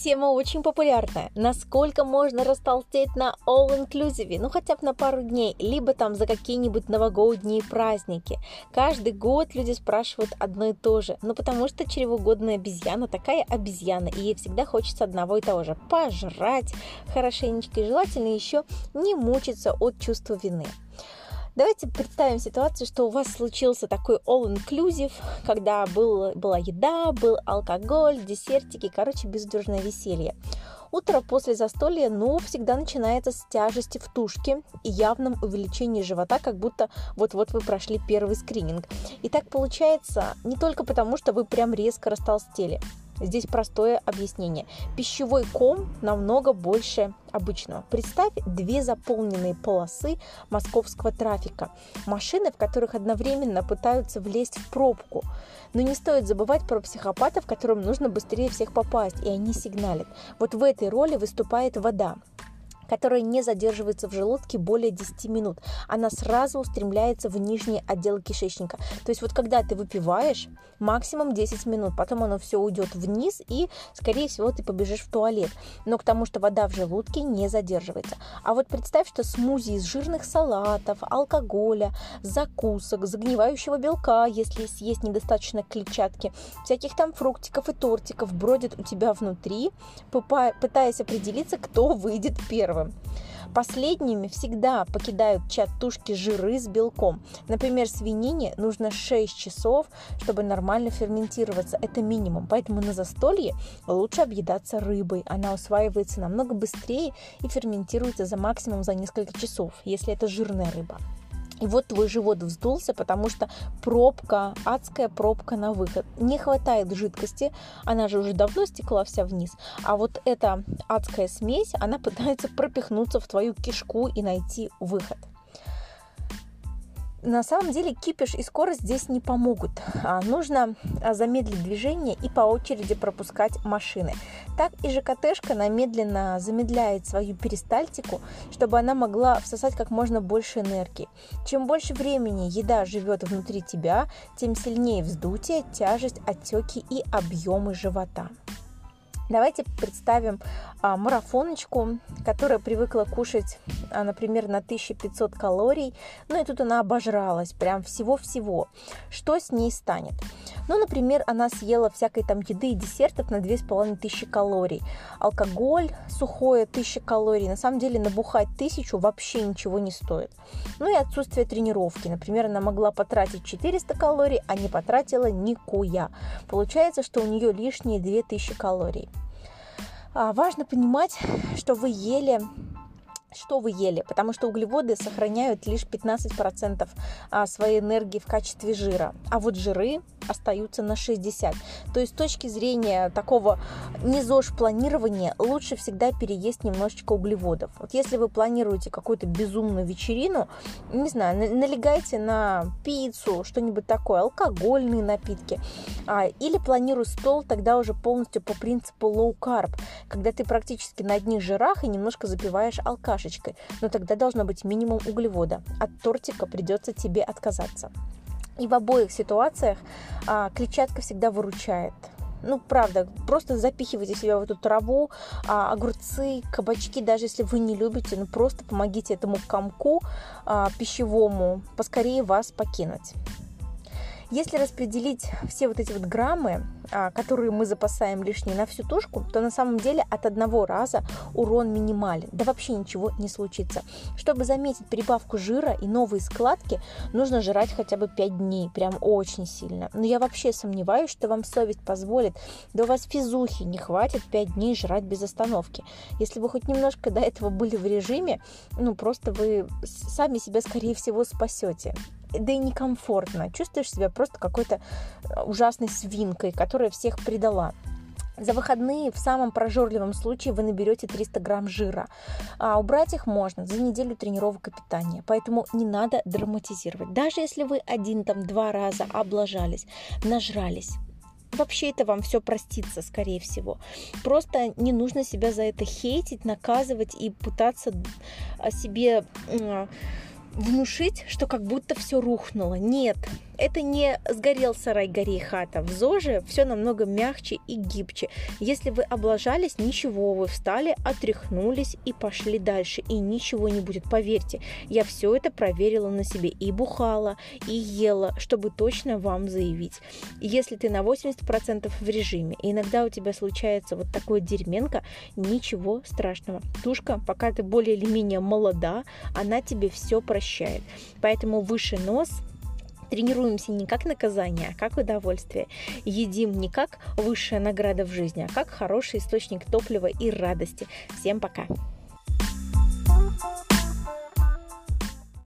Тема очень популярная. Насколько можно растолстеть на all-inclusive? Ну, хотя бы на пару дней, либо там за какие-нибудь новогодние праздники. Каждый год люди спрашивают одно и то же. Ну, потому что чревоугодная обезьяна такая обезьяна, и ей всегда хочется одного и того же. Пожрать хорошенечко и желательно еще не мучиться от чувства вины. Давайте представим ситуацию, что у вас случился такой all-inclusive, когда был, была еда, был алкоголь, десертики, короче, безудержное веселье. Утро после застолья, ну, всегда начинается с тяжести в тушке и явном увеличении живота, как будто вот-вот вы прошли первый скрининг. И так получается не только потому, что вы прям резко растолстели. Здесь простое объяснение. Пищевой ком намного больше обычного. Представь две заполненные полосы московского трафика. Машины, в которых одновременно пытаются влезть в пробку. Но не стоит забывать про психопатов, которым нужно быстрее всех попасть, и они сигналят. Вот в этой роли выступает вода которая не задерживается в желудке более 10 минут. Она сразу устремляется в нижний отдел кишечника. То есть вот когда ты выпиваешь, максимум 10 минут, потом оно все уйдет вниз и, скорее всего, ты побежишь в туалет. Но к тому, что вода в желудке не задерживается. А вот представь, что смузи из жирных салатов, алкоголя, закусок, загнивающего белка, если съесть недостаточно клетчатки, всяких там фруктиков и тортиков бродит у тебя внутри, пытаясь определиться, кто выйдет первым первым. Последними всегда покидают чат тушки жиры с белком. Например, свинине нужно 6 часов, чтобы нормально ферментироваться. Это минимум. Поэтому на застолье лучше объедаться рыбой. Она усваивается намного быстрее и ферментируется за максимум за несколько часов, если это жирная рыба. И вот твой живот вздулся, потому что пробка, адская пробка на выход. Не хватает жидкости, она же уже давно стекла вся вниз. А вот эта адская смесь, она пытается пропихнуться в твою кишку и найти выход. На самом деле кипиш и скорость здесь не помогут. А нужно а, замедлить движение и по очереди пропускать машины. Так и ЖКТшка намедленно замедляет свою перистальтику, чтобы она могла всосать как можно больше энергии. Чем больше времени еда живет внутри тебя, тем сильнее вздутие, тяжесть, отеки и объемы живота. Давайте представим а, марафоночку, которая привыкла кушать, а, например, на 1500 калорий, ну и тут она обожралась, прям всего-всего. Что с ней станет? Ну, например, она съела всякой там еды и десертов на 2500 калорий. Алкоголь сухое 1000 калорий. На самом деле набухать 1000 вообще ничего не стоит. Ну и отсутствие тренировки. Например, она могла потратить 400 калорий, а не потратила никуя. Получается, что у нее лишние 2000 калорий. А, важно понимать, что вы ели что вы ели, потому что углеводы сохраняют лишь 15% а, своей энергии в качестве жира, а вот жиры остаются на 60. То есть с точки зрения такого не планирования лучше всегда переесть немножечко углеводов. Вот если вы планируете какую-то безумную вечерину, не знаю, налегайте на пиццу, что-нибудь такое, алкогольные напитки, а, или планируй стол тогда уже полностью по принципу low carb, когда ты практически на одних жирах и немножко запиваешь алкашечкой, но тогда должно быть минимум углевода. От тортика придется тебе отказаться. И в обоих ситуациях а, клетчатка всегда выручает. Ну, правда, просто запихивайте себя в эту траву, а, огурцы, кабачки, даже если вы не любите, ну просто помогите этому комку а, пищевому поскорее вас покинуть. Если распределить все вот эти вот граммы, а, которые мы запасаем лишние на всю тушку, то на самом деле от одного раза урон минимален. Да вообще ничего не случится. Чтобы заметить прибавку жира и новые складки, нужно жрать хотя бы 5 дней, прям очень сильно. Но я вообще сомневаюсь, что вам совесть позволит. Да у вас физухи не хватит 5 дней жрать без остановки. Если вы хоть немножко до этого были в режиме, ну просто вы сами себя, скорее всего, спасете да и некомфортно. Чувствуешь себя просто какой-то э, ужасной свинкой, которая всех предала. За выходные в самом прожорливом случае вы наберете 300 грамм жира. А убрать их можно за неделю тренировок и питания. Поэтому не надо драматизировать. Даже если вы один там два раза облажались, нажрались, вообще это вам все простится, скорее всего. Просто не нужно себя за это хейтить, наказывать и пытаться себе внушить, что как будто все рухнуло. Нет, это не сгорел сарай, гори хата. В ЗОЖе все намного мягче и гибче. Если вы облажались, ничего, вы встали, отряхнулись и пошли дальше. И ничего не будет, поверьте. Я все это проверила на себе и бухала, и ела, чтобы точно вам заявить. Если ты на 80% в режиме, и иногда у тебя случается вот такое дерьменко, ничего страшного. Тушка, пока ты более или менее молода, она тебе все прощает прощает. Поэтому выше нос тренируемся не как наказание, а как удовольствие. Едим не как высшая награда в жизни, а как хороший источник топлива и радости. Всем пока!